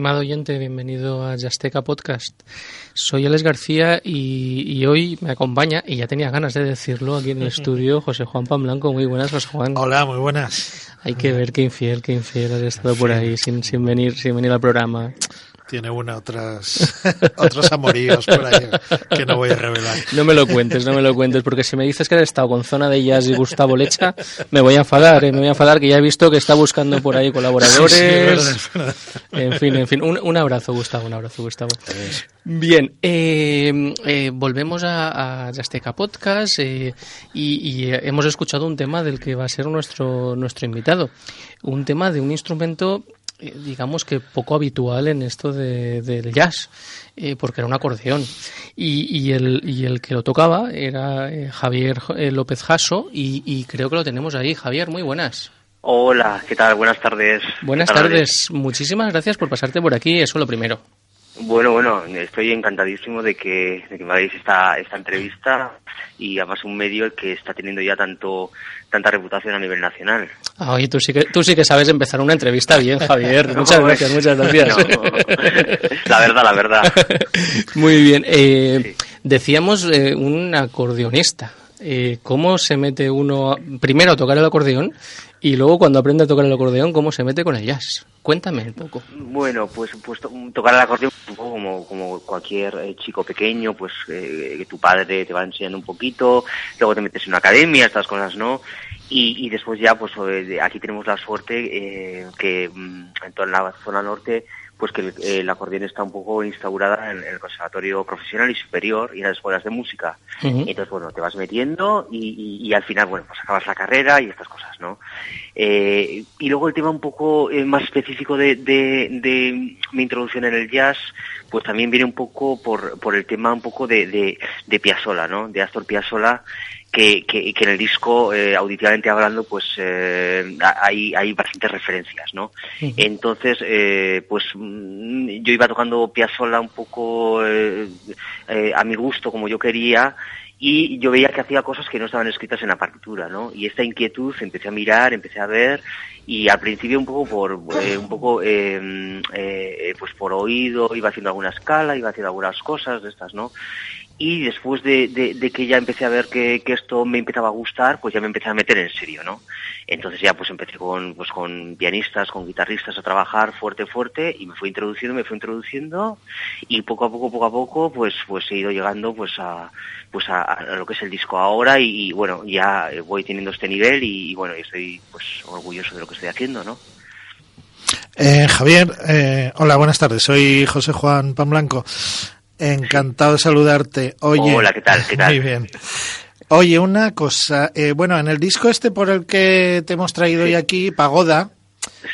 Estimado oyente, bienvenido a Yasteca Podcast. Soy Alex García y, hoy me acompaña, y ya tenía ganas de decirlo aquí en el estudio, José Juan Pan Blanco. Muy buenas, José Juan. Hola, muy buenas. Hay que ver qué infiel, qué infiel has estado por ahí sin, sin, venir, sin venir al programa tiene una otras otros amoríos por ahí que no voy a revelar. No me lo cuentes, no me lo cuentes, porque si me dices que has estado con Zona de Jazz y Gustavo Lecha, me voy a enfadar, ¿eh? me voy a enfadar que ya he visto que está buscando por ahí colaboradores. En fin, en fin, un, abrazo Gustavo, un abrazo Gustavo. Bien, eh, eh, volvemos a, a Azteca Podcast y, y hemos escuchado un tema del que va a ser nuestro, nuestro invitado, un tema de un instrumento eh, digamos que poco habitual en esto de, del jazz, eh, porque era un acordeón. Y, y, el, y el que lo tocaba era eh, Javier López Jasso, y, creo que lo tenemos ahí. Javier, muy buenas. Hola, ¿qué tal? Buenas tardes. Buenas tardes. Muchísimas gracias por pasarte por aquí, eso lo primero. Bueno, bueno, estoy encantadísimo de que, de que me hagáis esta, esta entrevista y además un medio que está teniendo ya tanto tanta reputación a nivel nacional. Ah, oye, tú sí que, tú sí que sabes empezar una entrevista bien, Javier. muchas gracias, muchas gracias. la verdad, la verdad. Muy bien. Eh, decíamos eh, un acordeonista. Eh, ¿Cómo se mete uno primero a tocar el acordeón y luego cuando aprende a tocar el acordeón, cómo se mete con el jazz? Cuéntame un poco. Bueno, pues, pues tocar el acordeón un poco como, como cualquier eh, chico pequeño, pues eh, tu padre te va enseñando un poquito, luego te metes en una academia, estas cosas, ¿no? Y, y después ya, pues aquí tenemos la suerte que mm, en toda la zona norte pues que el, acordeón está un poco instaurada en, el conservatorio profesional y superior y en las escuelas de música. Entonces, bueno, te vas metiendo y, al final, bueno, pues acabas la carrera y estas cosas, ¿no? Eh, y luego el tema un poco eh, más específico de, de, mi introducción en el jazz, pues también viene un poco por, por el tema un poco de, de, de Piazzolla, ¿no? De Astor Piazzolla, que, que, que en el disco, eh, auditivamente hablando, pues eh, hay, hay bastantes referencias, ¿no? Entonces, eh, pues mm, yo iba tocando Piazzolla un poco eh, eh, a mi gusto, como yo quería, y yo veía que hacía cosas que no estaban escritas en la partitura, ¿no? Y esta inquietud empecé a mirar, empecé a ver y al principio un poco por eh, un poco eh, eh, pues por oído iba haciendo alguna escala, iba haciendo algunas cosas de estas, ¿no? Y después de, que ya empecé a ver que, esto me empezaba a gustar, pues ya me empecé a meter en serio, ¿no? Entonces ya pues empecé con, pues con pianistas, con guitarristas a trabajar fuerte, fuerte y me fue introduciendo, me fue introduciendo y poco a poco, poco a poco, pues, pues he ido llegando pues a, pues a, lo que es el disco ahora y, bueno, ya voy teniendo este nivel y, bueno, estoy pues orgulloso de lo que estoy haciendo, ¿no? Eh, Javier, eh, hola, buenas tardes. Soy José Juan Pan Blanco. Encantado de saludarte. Oye, Hola, ¿qué tal? ¿Qué tal? Muy bien. Oye, una cosa. Eh, bueno, en el disco este por el que te hemos traído hoy aquí, Pagoda,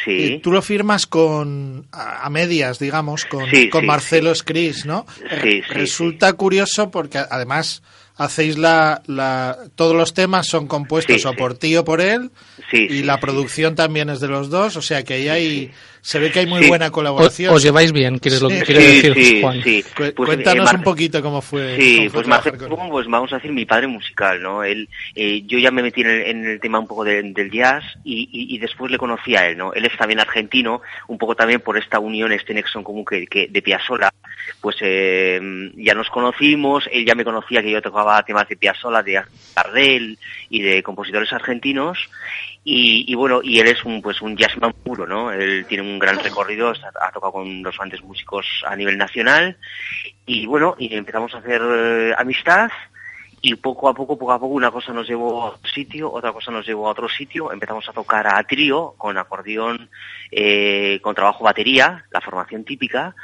Sí. Eh, tú lo firmas con a, medias, digamos, con, con Marcelo Scris, ¿no? Sí, Resulta curioso porque además hacéis la, la todos los temas son compuestos o por ti o por él y la producción también es de los dos, o sea que ahí hay se ve que hay muy buena colaboración. Os, lleváis bien, ¿quieres lo que quiere decir Juan? Pues, Cuéntanos un poquito cómo fue. Sí, pues, pues vamos a decir mi padre musical, ¿no? Él, eh, yo ya me metí en el, tema un poco del jazz y, y, después le conocí a él, ¿no? Él es también argentino, un poco también por esta unión, este nexo común que, que de Piazzolla, pues eh, ya nos conocimos, él ya me conocía que yo tocaba temas de Piazzolla, de Gardel y de compositores argentinos y, bueno, y él es un pues un jazzman puro, ¿no? Él tiene un gran recorrido, ha, tocado con los grandes músicos a nivel nacional y bueno, y empezamos a hacer eh, amistad y poco a poco, poco a poco una cosa nos llevó a otro sitio, otra cosa nos llevó a otro sitio, empezamos a tocar a trío con acordeón, eh, con trabajo batería, la formación típica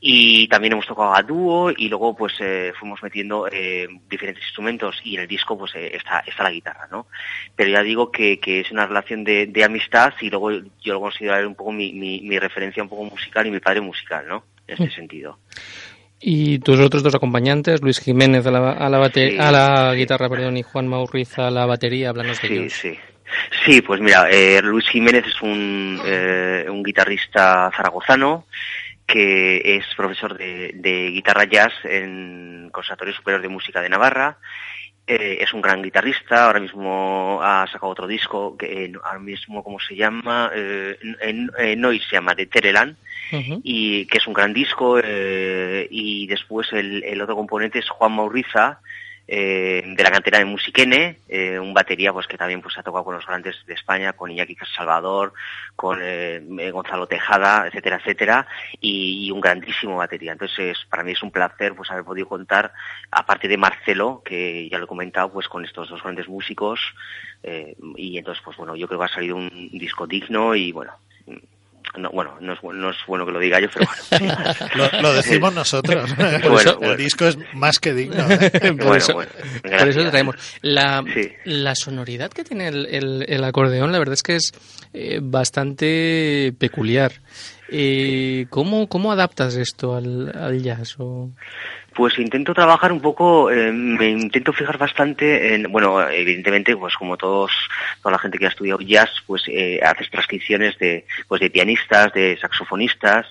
y también hemos tocado a dúo y luego pues eh, fuimos metiendo eh, diferentes instrumentos y en el disco pues eh, está, está la guitarra, ¿no? Pero ya digo que, que es una relación de, de, amistad y luego yo lo considero un poco mi, mi, mi, referencia un poco musical y mi padre musical, ¿no? En este mm. sentido. Y tus otros dos acompañantes, Luis Jiménez a la, a la, a la guitarra perdón, y Juan Mauriz a la batería, hablando de Sí, sí. Sí, pues mira, eh, Luis Jiménez es un, eh, un guitarrista zaragozano, que es profesor de, guitarra jazz en Conservatorio Superior de Música de Navarra eh, es un gran guitarrista, ahora mismo ha sacado otro disco, que ahora mismo, ¿cómo se llama? Eh, en, se llama, de Terelan, y que es un gran disco, eh, y después el, el, otro componente es Juan Mauriza, eh, de la cantera de Musiquene, eh, un batería pues que también pues ha tocado con los grandes de España, con Iñaki Salvador, con eh, Gonzalo Tejada, etcétera, etcétera, y, un grandísimo batería. Entonces para mí es un placer pues haber podido contar, aparte de Marcelo, que ya lo he comentado, pues con estos dos grandes músicos, y entonces pues bueno, yo creo que ha salido un disco digno y bueno, no, bueno, no es, no es, bueno que lo diga yo, pero bueno. lo, decimos nosotros. el disco es más que digno. ¿eh? por, eso, traemos. La, la, sonoridad que tiene el, el, acordeón, la verdad es que es eh, bastante peculiar. Eh, ¿cómo, ¿Cómo adaptas esto al, al jazz? O... Pues intento trabajar un poco, eh, me intento fijar bastante en, bueno, evidentemente, pues como todos, toda la gente que ha estudiado jazz, pues eh, haces transcripciones de, pues de pianistas, de saxofonistas,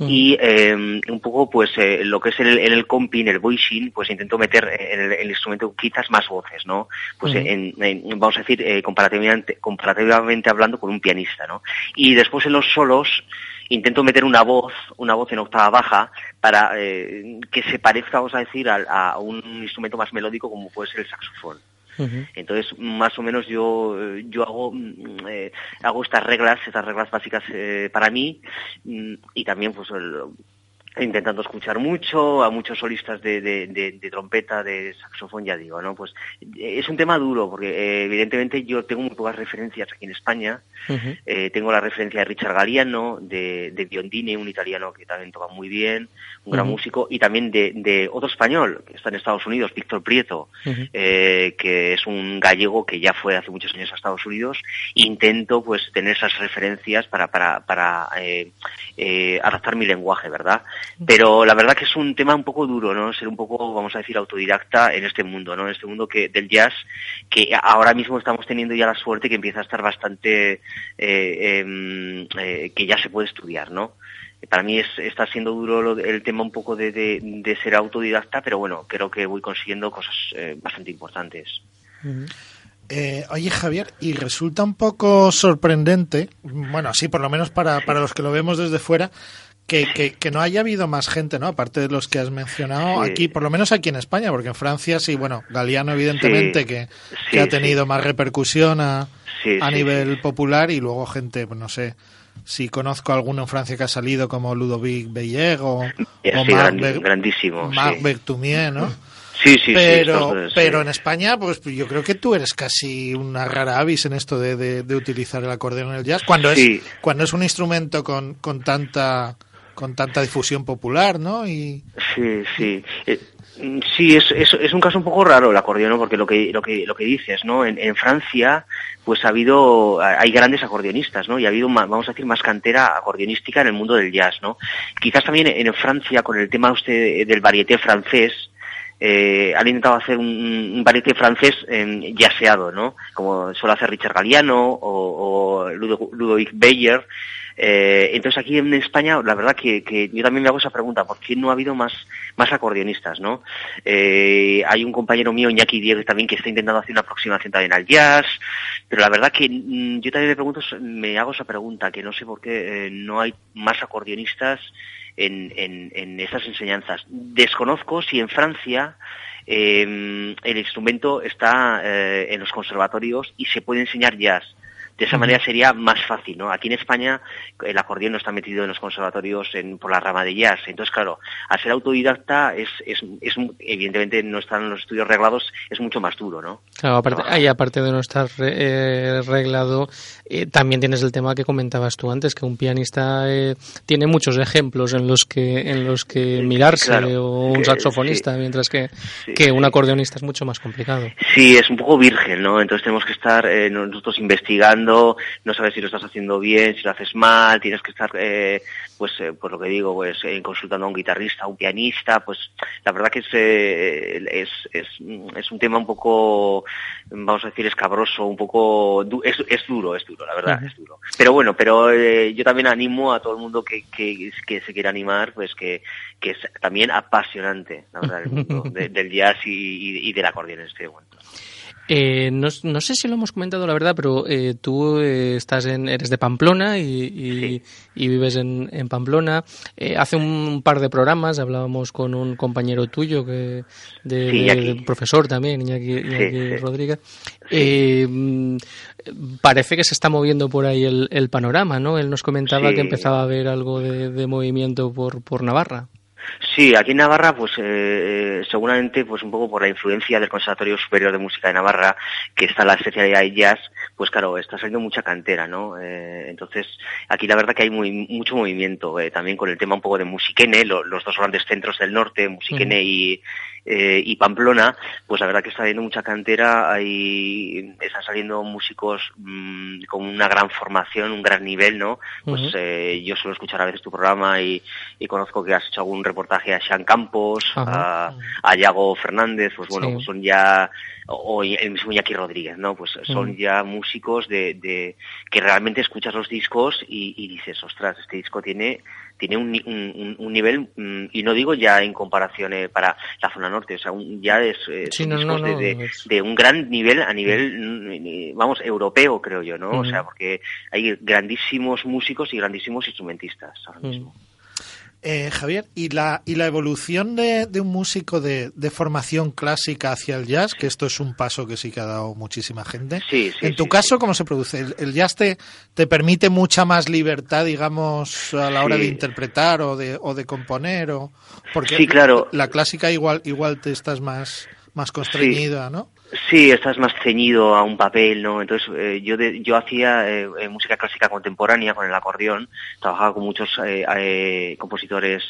mm. y eh, un poco pues eh, lo que es el, el comping, el voicing, pues intento meter en el, instrumento quizás más voces, ¿no? Pues mm. en, vamos a decir, comparativamente, comparativamente hablando con un pianista, ¿no? Y después en los solos, intento meter una voz, una voz en octava baja, para eh, que se parezca, vamos a decir, a, un instrumento más melódico como puede ser el saxofón. Entonces, más o menos yo, yo hago, mm, eh, hago estas reglas, estas reglas básicas eh, para mí mm, y también pues el, intentando escuchar mucho a muchos solistas de, de, trompeta, de saxofón, ya digo, ¿no? Pues es un tema duro porque eh, evidentemente yo tengo muy pocas referencias aquí en España. Eh, tengo la referencia de Richard Galliano, de, de Biondini, un italiano que también toca muy bien, un gran músico, y también de, otro español que está en Estados Unidos, Víctor Prieto, eh, que es un gallego que ya fue hace muchos años a Estados Unidos. Intento pues tener esas referencias para, para, para adaptar mi lenguaje, ¿verdad? Pero la verdad que es un tema un poco duro, ¿no? Ser un poco, vamos a decir, autodidacta en este mundo, ¿no? En este mundo que del jazz, que ahora mismo estamos teniendo ya la suerte que empieza a estar bastante, eh, em, eh, que ya se puede estudiar, ¿no? Para mí es, está siendo duro el tema un poco de, de, ser autodidacta, pero bueno, creo que voy consiguiendo cosas eh, bastante importantes. oye Javier, y resulta un poco sorprendente, bueno, así por lo menos para, para los que lo vemos desde fuera, que, que, no haya habido más gente, ¿no? Aparte de los que has mencionado aquí, por lo menos aquí en España, porque en Francia sí, bueno, Galeano evidentemente que, ha tenido más repercusión a, a nivel popular y luego gente, pues no sé, si conozco alguno en Francia que ha salido como Ludovic Beyer o, Marc, grandísimo, Marc Bertumier, ¿no? Sí, sí, pero, pero en España, pues yo creo que tú eres casi una rara avis en esto de, de, utilizar el acordeón en el jazz, cuando es, cuando es un instrumento con, con tanta con tanta difusión popular, ¿no? Y... Sí, sí. Eh, sí, es, es, es, un caso un poco raro el acordeón, porque lo que, lo que, lo que dices, ¿no? En, Francia, pues ha habido, hay grandes acordeonistas, ¿no? Y ha habido, vamos a decir, más cantera acordeonística en el mundo del jazz, ¿no? Quizás también en Francia, con el tema usted del varieté francés, eh, han intentado hacer un, un varieté francés eh, yaseado, ¿no? Como suele hacer Richard Galliano o, o Ludovic Beyer, eh, entonces aquí en España, la verdad que, yo también me hago esa pregunta, ¿por qué no ha habido más, acordeonistas, no? Eh, hay un compañero mío, Iñaki Diego, también que está intentando hacer una aproximación también al jazz, pero la verdad que mm, yo también me pregunto, me hago esa pregunta, que no sé por qué eh, no hay más acordeonistas en estas enseñanzas. Desconozco si en Francia el instrumento está en los conservatorios y se puede enseñar jazz de esa manera sería más fácil, ¿no? Aquí en España el acordeón no está metido en los conservatorios en, por la rama de jazz. Entonces, claro, al ser autodidacta es, es, es evidentemente no están los estudios reglados, es mucho más duro, ¿no? Claro, aparte, ahí, aparte de no estar eh, reglado, eh, también tienes el tema que comentabas tú antes, que un pianista eh, tiene muchos ejemplos en los que en los que mirarse o un saxofonista, mientras que, que un acordeonista es mucho más complicado. Sí, es un poco virgen, ¿no? Entonces tenemos que estar nosotros investigando haciendo, no sabes si lo estás haciendo bien, si lo haces mal, tienes que estar, eh, pues, eh, por lo que digo, pues, eh, consultando a un guitarrista, a un pianista, pues, la verdad que es, es, es, es, un tema un poco, vamos a decir, escabroso, un poco, es, es duro, es duro, la verdad, es duro. Pero bueno, pero yo también animo a todo el mundo que, que, que se quiera animar, pues, que, que es también apasionante, la verdad, el mundo del jazz y, y, del acordeón en este momento. Eh, no, no, sé si lo hemos comentado, la verdad, pero eh, tú eh, estás en, eres de Pamplona y, y, vives en, en Pamplona. Eh, hace un par de programas hablábamos con un compañero tuyo, que de, profesor también, Iñaki, Rodríguez. Mm, parece que se está moviendo por ahí el, el panorama, ¿no? Él nos comentaba que empezaba a haber algo de, de movimiento por, por Navarra. Sí, aquí en Navarra, pues eh, eh, seguramente, pues un poco por la influencia del Conservatorio Superior de Música de Navarra, que está la especialidad de jazz, pues claro, está saliendo mucha cantera, ¿no? Eh, entonces, aquí la verdad que hay muy, mucho movimiento, también con el tema un poco de Musiquene, los dos grandes centros del norte, Musiquene y, eh, y Pamplona, pues la verdad que está viendo mucha cantera, hay, están saliendo músicos mm, con una gran formación, un gran nivel, ¿no? Pues eh, yo suelo escuchar a veces tu programa y, conozco que has hecho algún reportaje a Sean Campos, a, a Yago Fernández, pues bueno, pues son ya o el mismo Iñaki Rodríguez, ¿no? Pues son ya músicos de, de, que realmente escuchas los discos y, y dices, ostras, este disco tiene tiene un, un, nivel, mm, y no digo ya en comparación eh, para la zona norte, o sea, ya es, de, un gran nivel a nivel, mm, vamos, europeo, creo yo, ¿no? O sea, porque hay grandísimos músicos y grandísimos instrumentistas ahora mismo. Eh, Javier, ¿y la, y la evolución de, un músico de, formación clásica hacia el jazz, que esto es un paso que sí que ha dado muchísima gente? Sí, en tu caso, ¿cómo se produce? ¿El, jazz te, te, permite mucha más libertad, digamos, a la hora de interpretar o de, o de componer? O, porque sí, claro. la clásica igual, igual te estás más, más constreñida, ¿no? Sí, estás más ceñido a un papel, ¿no? Entonces, eh, yo yo hacía eh, eh, música clásica contemporánea con el acordeón, trabajaba con muchos compositores,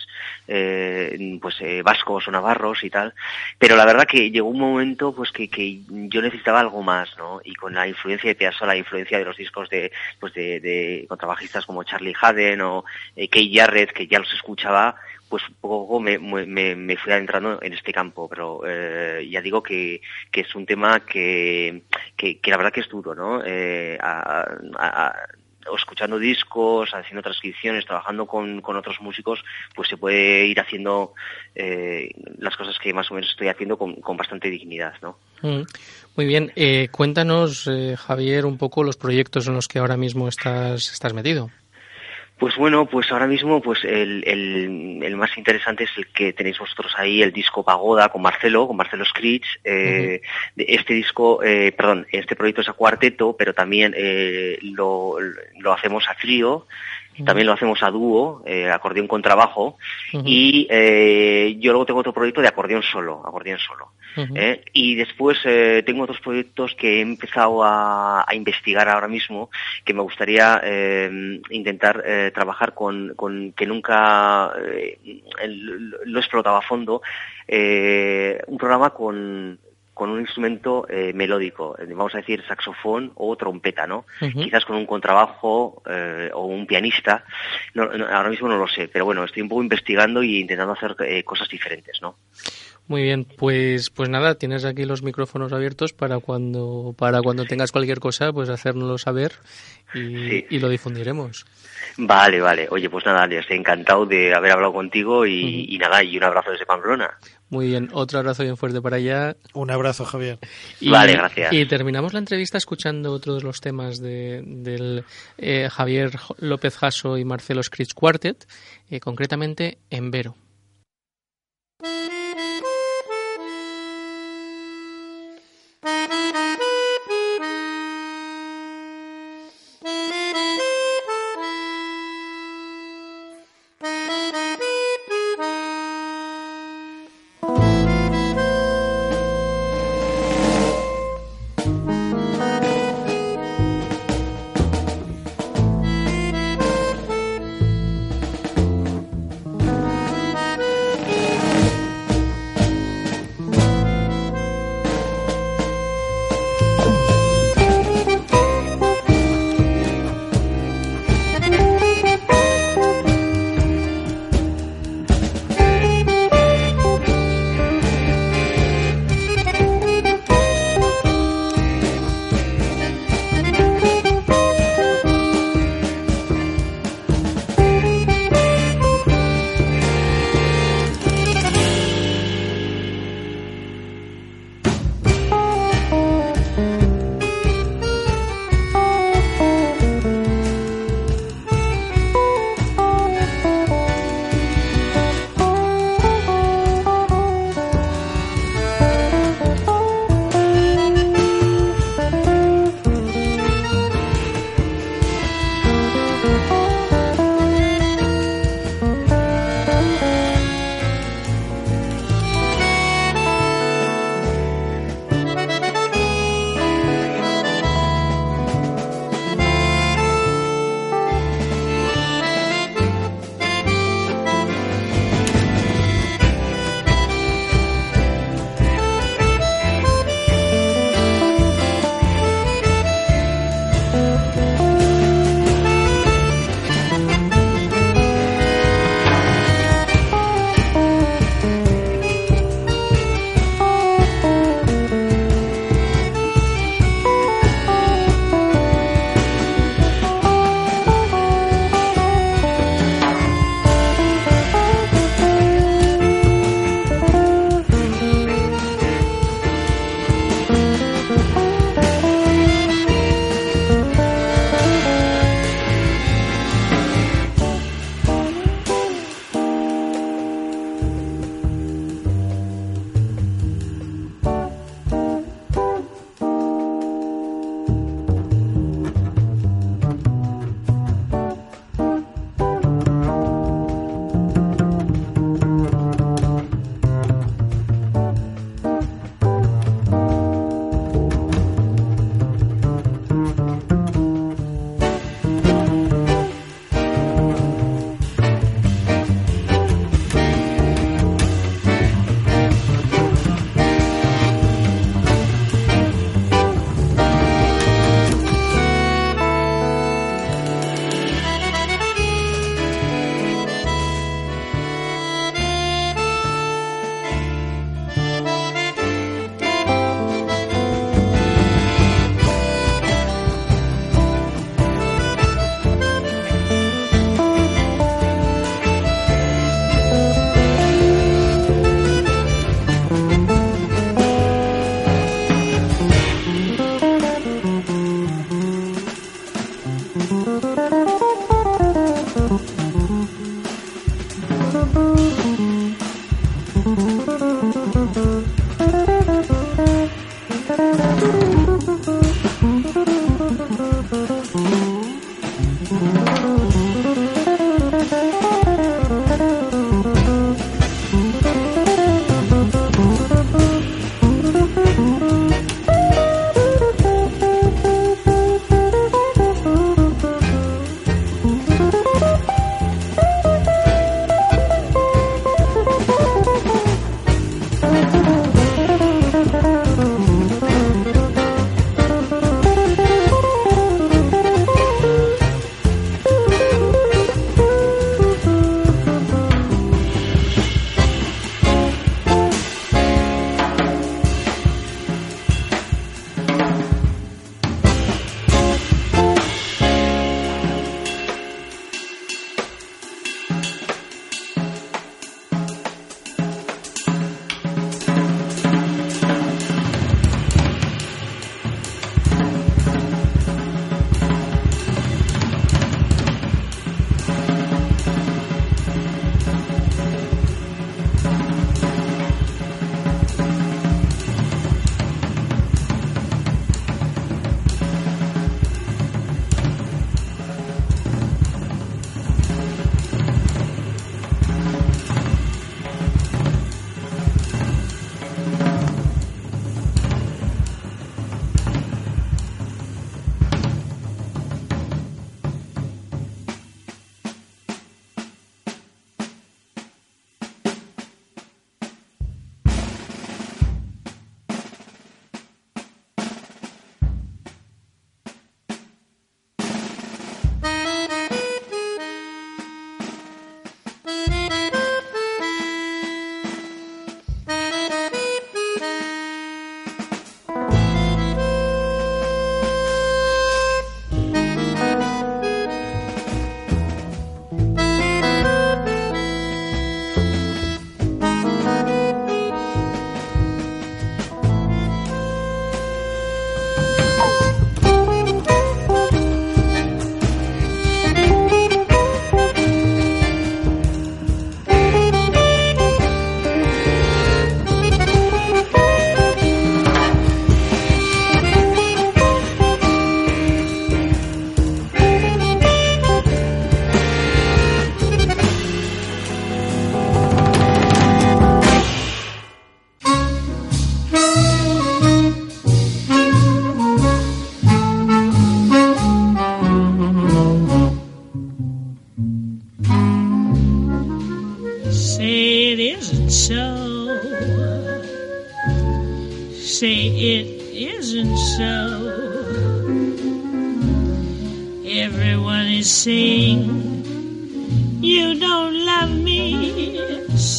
pues, vascos o navarros y tal, pero la verdad que llegó un momento, pues, que, que yo necesitaba algo más, ¿no? Y con la influencia de Piazzolla, la influencia de los discos de, pues, de, de contrabajistas como Charlie Haden o Kay Jarrett, que ya los escuchaba, pues poco me, me, me fui adentrando en este campo, pero eh, ya digo que, que, es un tema que, que, la verdad que es duro, ¿no? Eh, escuchando discos, haciendo transcripciones, trabajando con, con, otros músicos, pues se puede ir haciendo eh, las cosas que más o menos estoy haciendo con, con bastante dignidad, ¿no? Mm. Muy bien, cuéntanos, Javier, un poco los proyectos en los que ahora mismo estás, estás metido. Pues bueno, pues ahora mismo pues el, el, más interesante es el que tenéis vosotros ahí, el disco Pagoda con Marcelo, con Marcelo Scritch. Eh, Este disco, eh, perdón, este proyecto es a cuarteto, pero también eh, lo, lo hacemos a trío también lo hacemos a dúo, eh, acordeón con trabajo, y eh, yo luego tengo otro proyecto de acordeón solo, acordeón solo. ¿eh? Y después eh, tengo otros proyectos que he empezado a, a investigar ahora mismo, que me gustaría eh, intentar eh, trabajar con, con, que nunca lo he explotado a fondo, un programa con con un instrumento eh, melódico, eh, vamos a decir saxofón o trompeta, ¿no? Quizás con un contrabajo eh, o un pianista, ahora mismo no lo sé, pero bueno, estoy un poco investigando y intentando hacer cosas diferentes, ¿no? Muy bien, pues pues nada, tienes aquí los micrófonos abiertos para cuando para cuando tengas cualquier cosa, pues hacérnoslo saber y, lo difundiremos. Vale, vale. Oye, pues nada, estoy encantado de haber hablado contigo y, nada, y un abrazo desde Pamplona. Muy bien, otro abrazo bien fuerte para allá. Un abrazo, Javier. vale, gracias. Y terminamos la entrevista escuchando otro de los temas de, del eh, Javier López Jasso y Marcelo Scritch Quartet, eh, concretamente en Vero.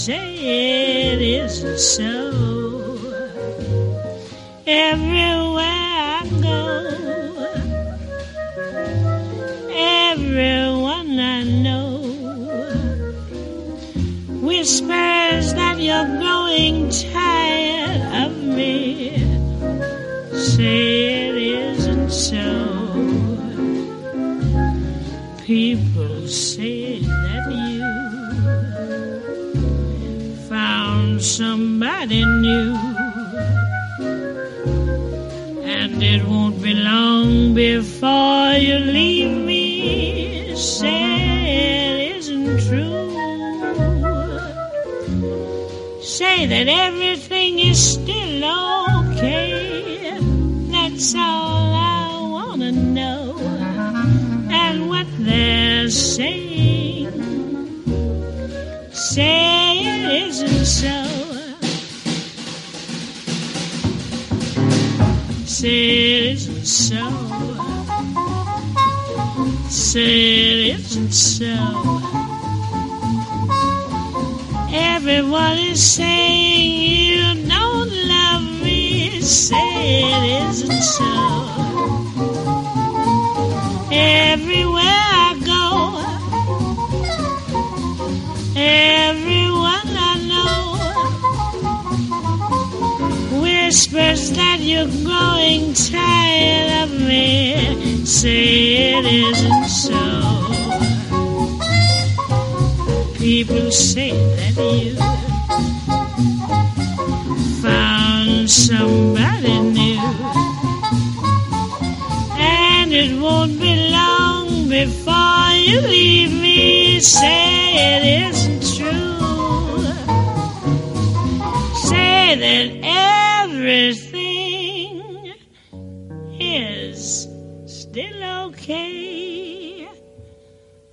say it isn't so. people say that you found somebody new, and it won't be long before you leave me. Say it isn't true. Say that everything is still okay.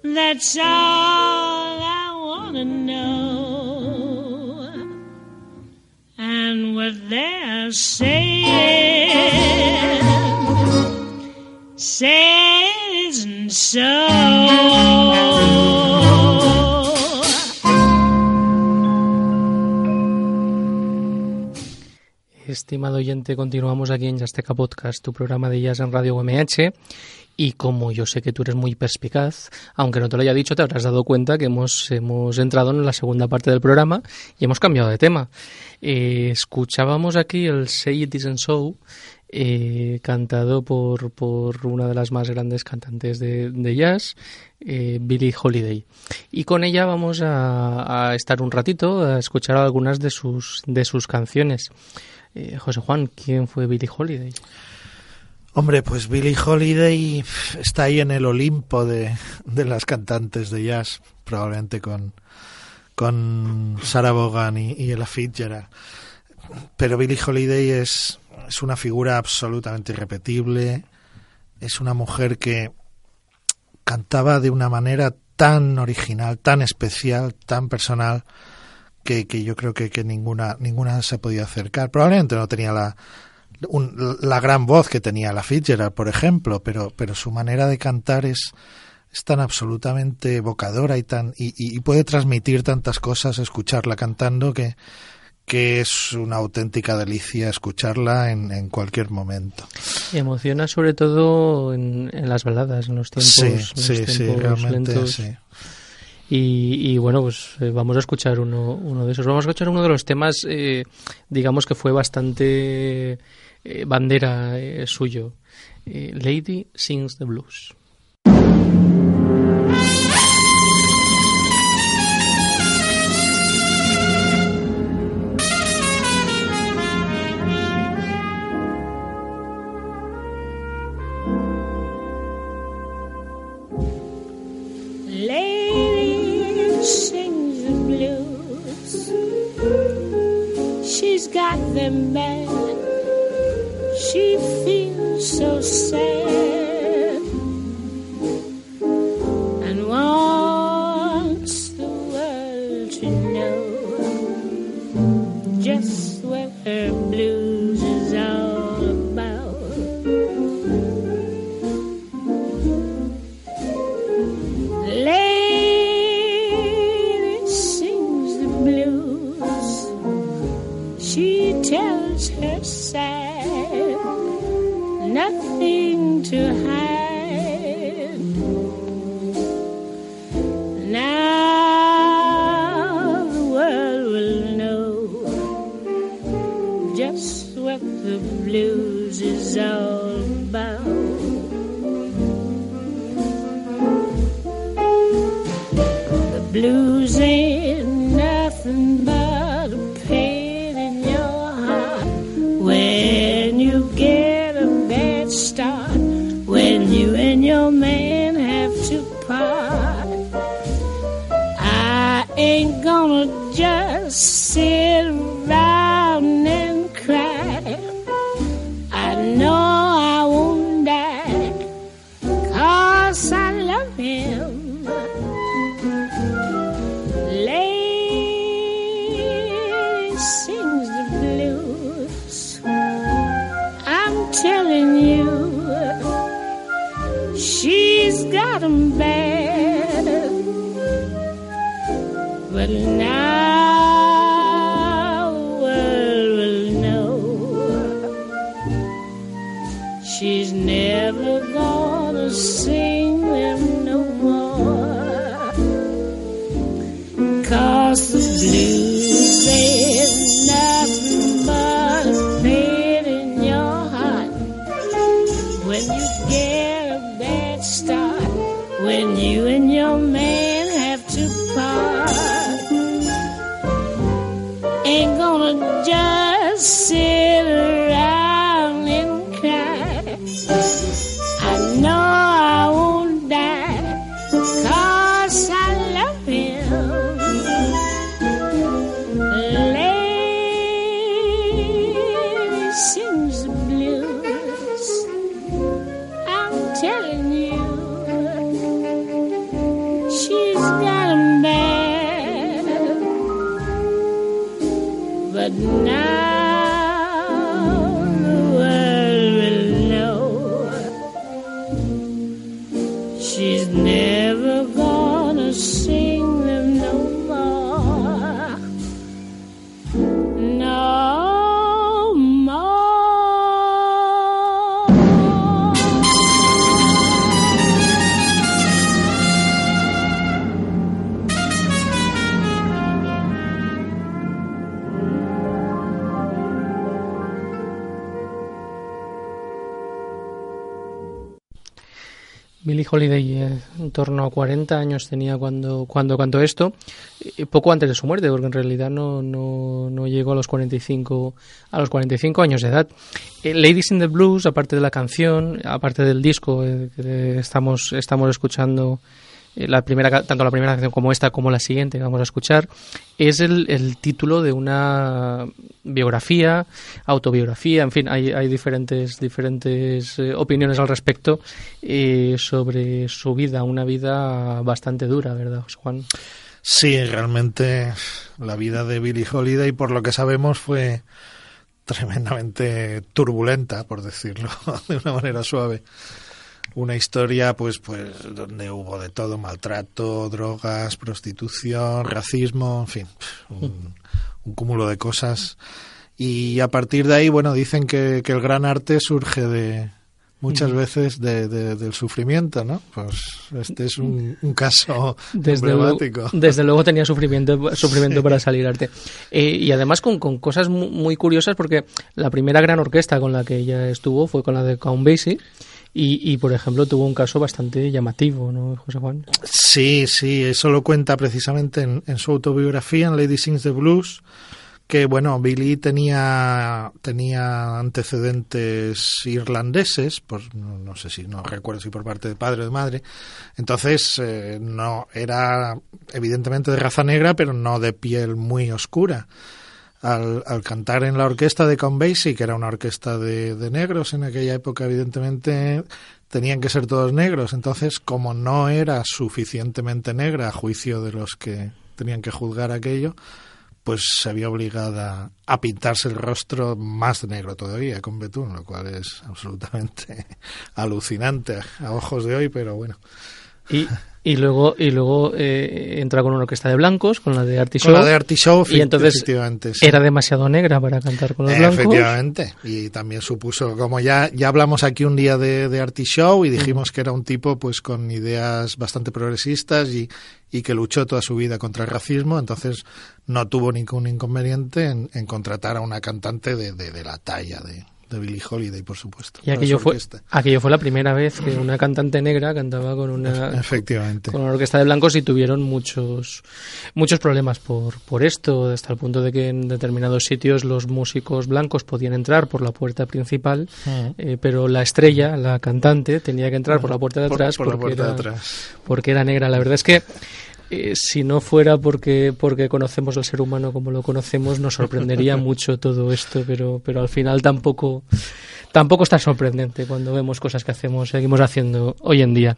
That's all I And what they're saying. Estimado oyente, continuamos aquí en Yasteca Podcast, tu programa de jazz en Radio UMH. Y como yo sé que tú eres muy perspicaz, aunque no te lo haya dicho, te habrás dado cuenta que hemos, hemos entrado en la segunda parte del programa y hemos cambiado de tema. Eh, escuchábamos aquí el Say It Isn't So, eh, cantado por, por una de las más grandes cantantes de, de jazz, eh, Billie Holiday. Y con ella vamos a, a, estar un ratito a escuchar algunas de sus, de sus canciones. Eh, José Juan, ¿quién fue Billie Holiday? Hombre, pues Billie Holiday está ahí en el Olimpo de, de las cantantes de jazz, probablemente con, con Sarah Vaughan y, Ella Fitzgerald. Pero Billie Holiday es, es una figura absolutamente irrepetible, es una mujer que cantaba de una manera tan original, tan especial, tan personal, que, que yo creo que, que, ninguna ninguna se podía acercar. Probablemente no tenía la, un, la gran voz que tenía la Fitzgerald, por ejemplo, pero, pero su manera de cantar es, es tan absolutamente evocadora y, tan, y, y, puede transmitir tantas cosas escucharla cantando que, que es una auténtica delicia escucharla en, en cualquier momento. Y emociona sobre todo en, en, las baladas, en los tiempos, sí, en los sí, tiempos sí, realmente lentos. sí. Y, y, bueno, pues eh, vamos a escuchar uno, de esos. Vamos a escuchar uno de los temas, eh, digamos que fue bastante eh, bandera eh, suyo. Lady Sings the Blues. Got them bad. She feels so sad Holiday, en torno a 40 años tenía cuando, cuando cantó esto, eh, poco antes de su muerte, porque en realidad no, no, no llegó a los 45, a los 45 años de edad. Eh, Ladies in the Blues, aparte de la canción, aparte del disco eh, que estamos, estamos escuchando, la primera, tanto la primera canción como esta, como la siguiente que vamos a escuchar, es el, el título de una biografía, autobiografía, en fin, hay, hay diferentes, diferentes eh, opiniones al respecto eh, sobre su vida, una vida bastante dura, ¿verdad, Juan? Sí, realmente la vida de Billie Holiday, por lo que sabemos, fue tremendamente turbulenta, por decirlo de una manera suave. Una historia, pues, pues, donde hubo de todo: maltrato, drogas, prostitución, racismo, en fin, un, un cúmulo de cosas. Y a partir de ahí, bueno, dicen que, que el gran arte surge de muchas veces de, de- del sufrimiento, ¿no? Pues este es un, un caso Desde luego, desde luego tenía sufrimiento, sufrimiento para salir arte. Eh, y además con, con cosas mu- muy curiosas porque la primera gran orquesta con la que ella estuvo fue con la de Count Basie y, y, por ejemplo tuvo un caso bastante llamativo, ¿no, José Juan? Sí, sí, eso lo cuenta precisamente en, su autobiografía, en Lady Sings the Blues, que bueno, Billy tenía, tenía antecedentes irlandeses, pues no, no sé si, no recuerdo si por parte de padre o de madre, entonces eh, no, era evidentemente de raza negra, pero no de piel muy oscura. Al, cantar en la orquesta de Count Basie, que era una orquesta de, de negros en aquella época, evidentemente tenían que ser todos negros. Entonces, como no era suficientemente negra a juicio de los que tenían que juzgar aquello, pues se vio obligada a pintarse el rostro más negro todavía con betún, lo cual es absolutamente alucinante a ojos de hoy, pero bueno. Y, y luego, y luego eh, entra con una orquesta de blancos, con la de Artie Con la de Artie Shaw, y entonces sí. era demasiado negra para cantar con los blancos. Efectivamente, y también supuso, como ya, ya hablamos aquí un día de, de Artie Shaw y dijimos que era un tipo pues con ideas bastante progresistas y, y que luchó toda su vida contra el racismo, entonces no tuvo ningún inconveniente en, en contratar a una cantante de, de, de la talla de, de Billie Holiday, por supuesto. Y aquello fue, orquesta. aquello fue la primera vez que una cantante negra cantaba con una, Efectivamente. con una orquesta de blancos y tuvieron muchos muchos problemas por, por esto, hasta el punto de que en determinados sitios los músicos blancos podían entrar por la puerta principal, Ujú. eh, pero la estrella, la cantante, tenía que entrar por la puerta de atrás, por la porque, puerta de atrás. porque era negra. La verdad es que eh, si no fuera porque, porque conocemos al ser humano como lo conocemos, nos sorprendería mucho todo esto, pero, pero al final tampoco, tampoco está sorprendente cuando vemos cosas que hacemos, seguimos haciendo hoy en día.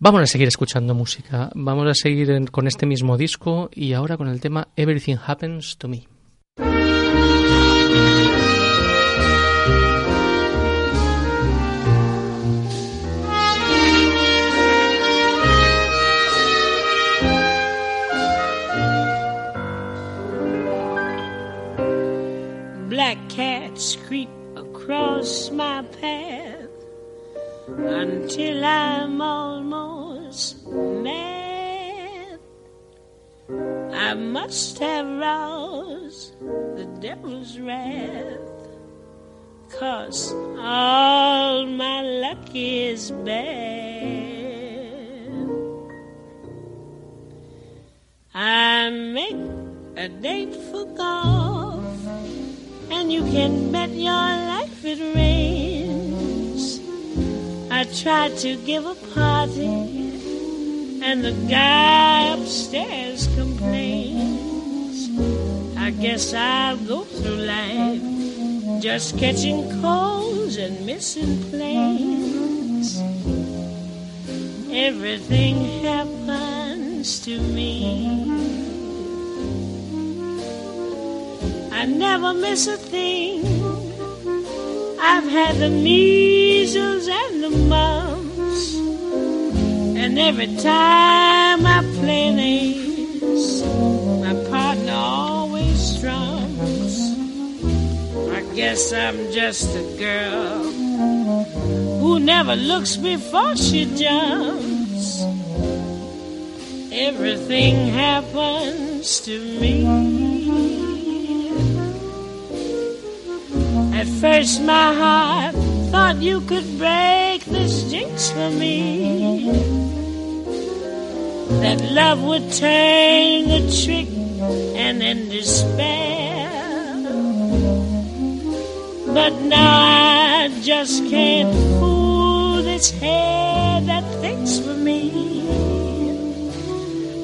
Vamos a seguir escuchando música, vamos a seguir en- con este mismo disco y ahora con el tema Everything Happens to Me. Creep across my path until I'm almost mad. I must have roused the devil's wrath, cause all my luck is bad. I make a date for golf, and you can bet your life it rains. I tried to give a party, and the guy upstairs complains. I guess I'll go through life just catching colds and missing planes. Everything happens to me. I never miss a thing. I've had the measles and the mumps, and every time I play an ace, my partner always strums. I guess I'm just a girl who never looks before she jumps. Everything happens to me. First my heart thought you could break this jinx for me. That love would turn the trick and then despair. But now I just can't fool this head that thinks for me.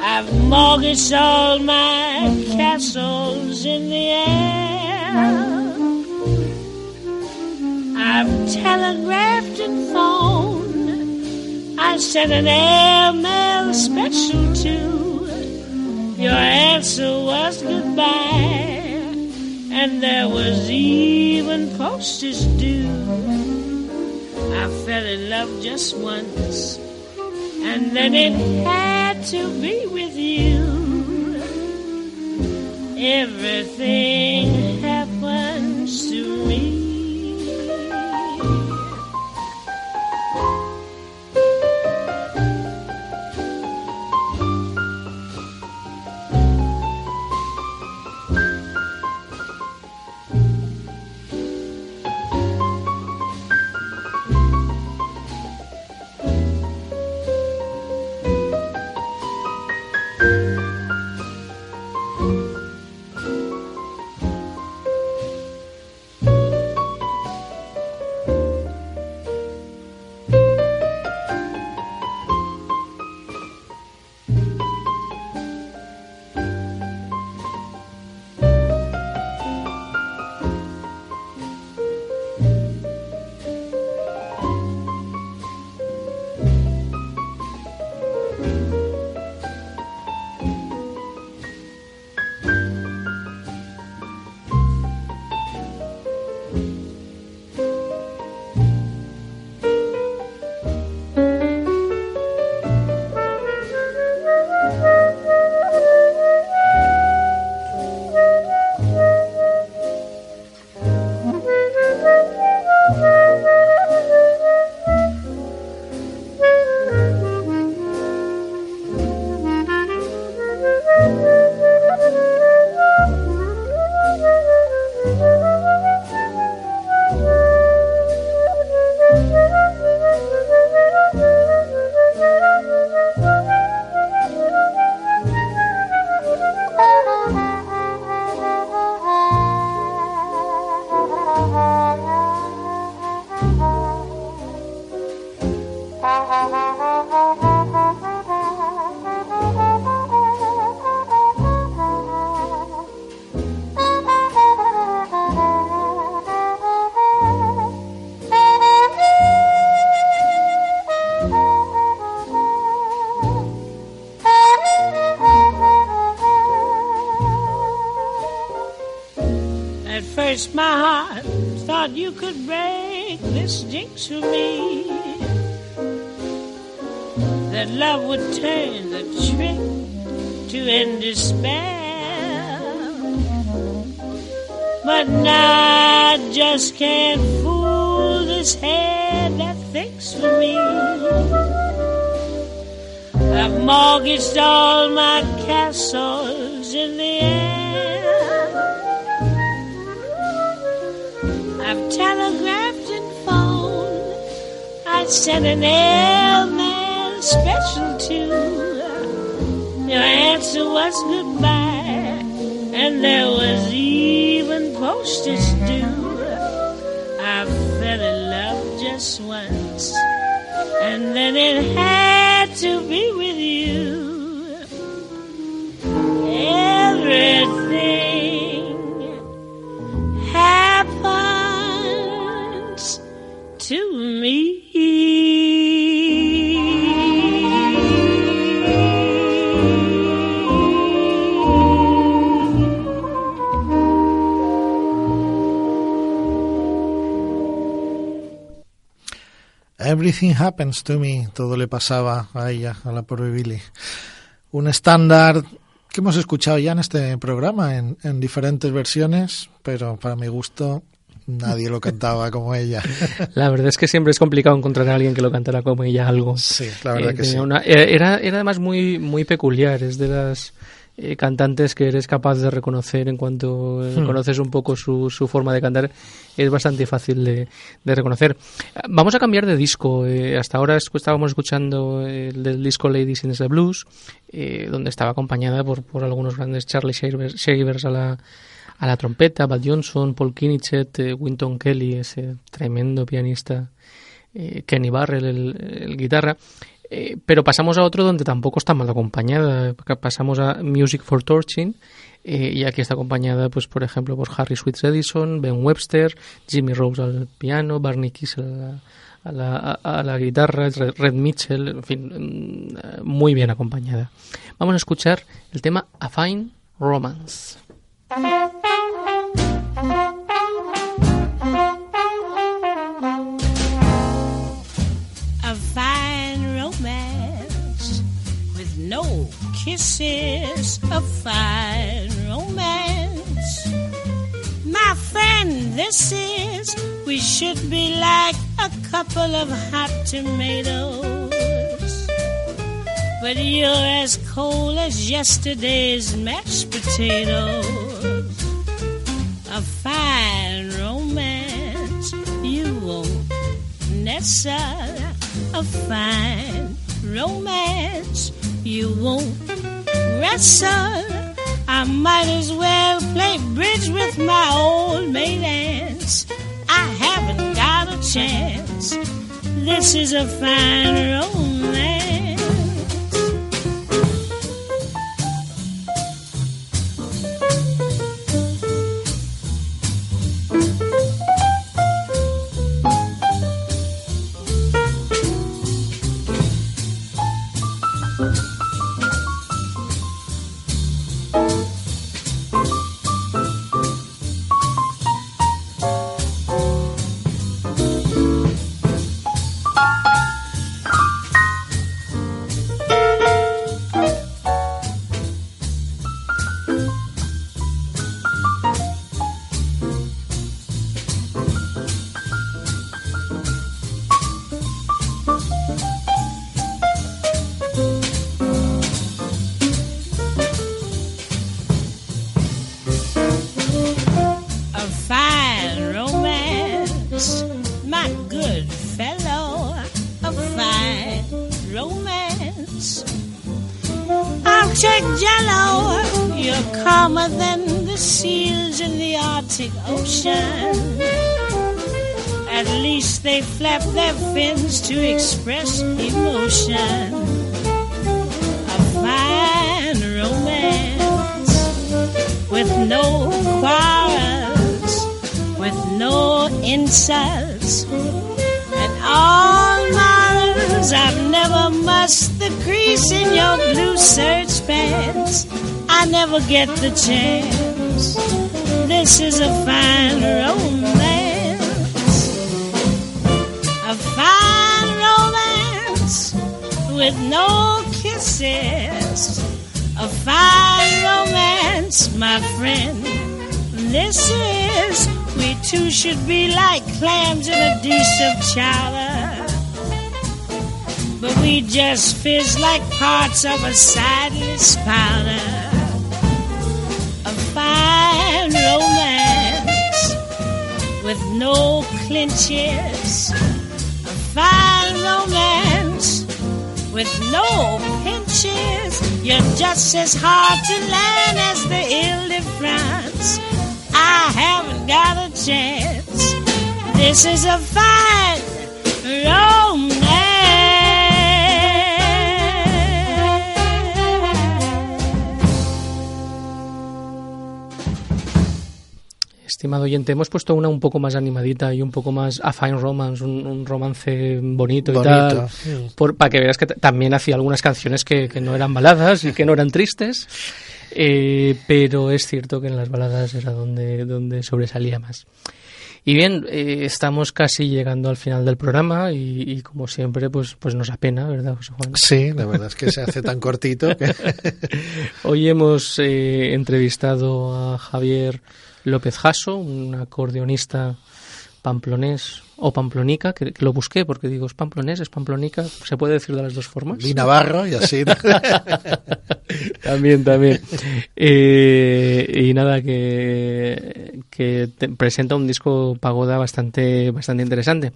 I've mortgaged all my castles in the air. I've telegraphed and phoned. I sent an airmail special too. Your answer was goodbye, and there was even postage due. I fell in love just once, and then it had to be with you. Everything would turn the trick to end despair. But now I just can't fool this head that thinks for me. I've mortgaged all my castles in the air. I've telegraphed and phoned. I sent an L. there was even postage due. I fell in love just once, and then it Everything Happens to Me, todo le pasaba a ella, a la pobre Billy. Un estándar que hemos escuchado ya en este programa en, en diferentes versiones, pero para mi gusto nadie lo cantaba como ella. La verdad es que siempre es complicado encontrar a alguien que lo cantara como ella algo. Sí, la verdad Eh, que sí. una- era, era además muy, muy peculiar, es de las eh, cantantes que eres capaz de reconocer en cuanto eh, Hmm. conoces un poco su, su forma de cantar, es bastante fácil de, de reconocer. Vamos a cambiar de disco. eh, hasta ahora estábamos escuchando el del disco Ladies in the Blues, eh, donde estaba acompañada por, por algunos grandes Charlie Shavers, a la, a la trompeta, Bud Johnson, Paul Kinichet, eh, Winton Kelly, ese tremendo pianista, eh, Kenny Barrell, el, el guitarra. Eh, pero pasamos a otro donde tampoco está mal acompañada. Pasamos a Music for Torching. eh, y aquí está acompañada, pues por ejemplo, por Harry Sweets Edison, Ben Webster, Jimmy Rose al piano, Barney Kissel a la, a la, a- la guitarra, Red Mitchell, en fin, mm, muy bien acompañada. Vamos a escuchar el tema A Fine Romance. Kisses. A fine romance. My friend, this is, we should be like a couple of hot tomatoes. But you're as cold as yesterday's mashed potatoes. A fine romance you won't nestle. A fine romance you won't wrestle. I might as well play bridge with my old maid aunts. I haven't got a chance. This is a fine romance. At least they flap their fins to express emotion. A fine romance with no quarrels, with no insults, and all morals. I've never mussed the crease in your blue serge pants. I never get the chance. This is a fine romance, with no kisses. A fine romance, my friend. This is, we two should be like clams in a dish of chowder. But we just fizz like parts of a sideless powder. A fine romance with no clinches. A fine romance with no pinches. You're just as hard to land as the Ile de France. I haven't got a chance. This is a fine romance. Estimado oyente, hemos puesto una un poco más animadita y un poco más a fine romance, un, romance bonito, y tal, para que veas que también hacía algunas canciones que, no eran baladas y que no eran tristes, eh, pero es cierto que en las baladas era donde, donde sobresalía más. Y bien, eh, estamos casi llegando al final del programa y, como siempre, pues, pues nos apena, ¿verdad, José Juan? Sí, la verdad es que se hace tan cortito. Hoy hemos eh, entrevistado a Javier López Jasso, un acordeonista pamplonés o pamplonica, que, lo busqué porque digo, es pamplonés, es pamplonica, se puede decir de las dos formas. Y Navarro y así. también, también. Eh, y nada, que, que presenta un disco pagoda bastante, bastante interesante.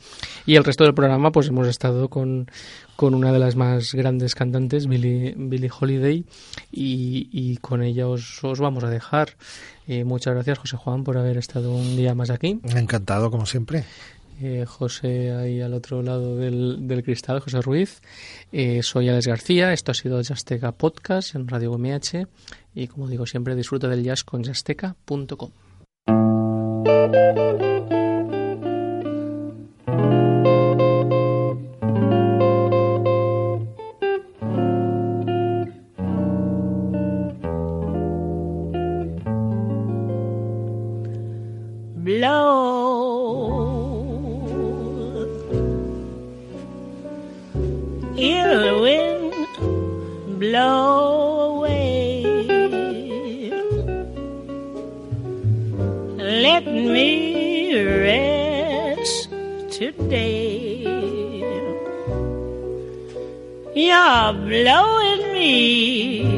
Y el resto del programa, pues hemos estado con, con una de las más grandes cantantes, Billie, Billie Holiday, y, y con ella os, os vamos a dejar. Eh, muchas gracias, José Juan, por haber estado un día más aquí. Encantado, como siempre. Eh, José ahí al otro lado del, del cristal, José Ruiz. Eh, soy Alex García, esto ha sido Jazzteca Podcast en Radio GMH y como digo siempre disfruta del jazz con jazzteca.com. are blowing me.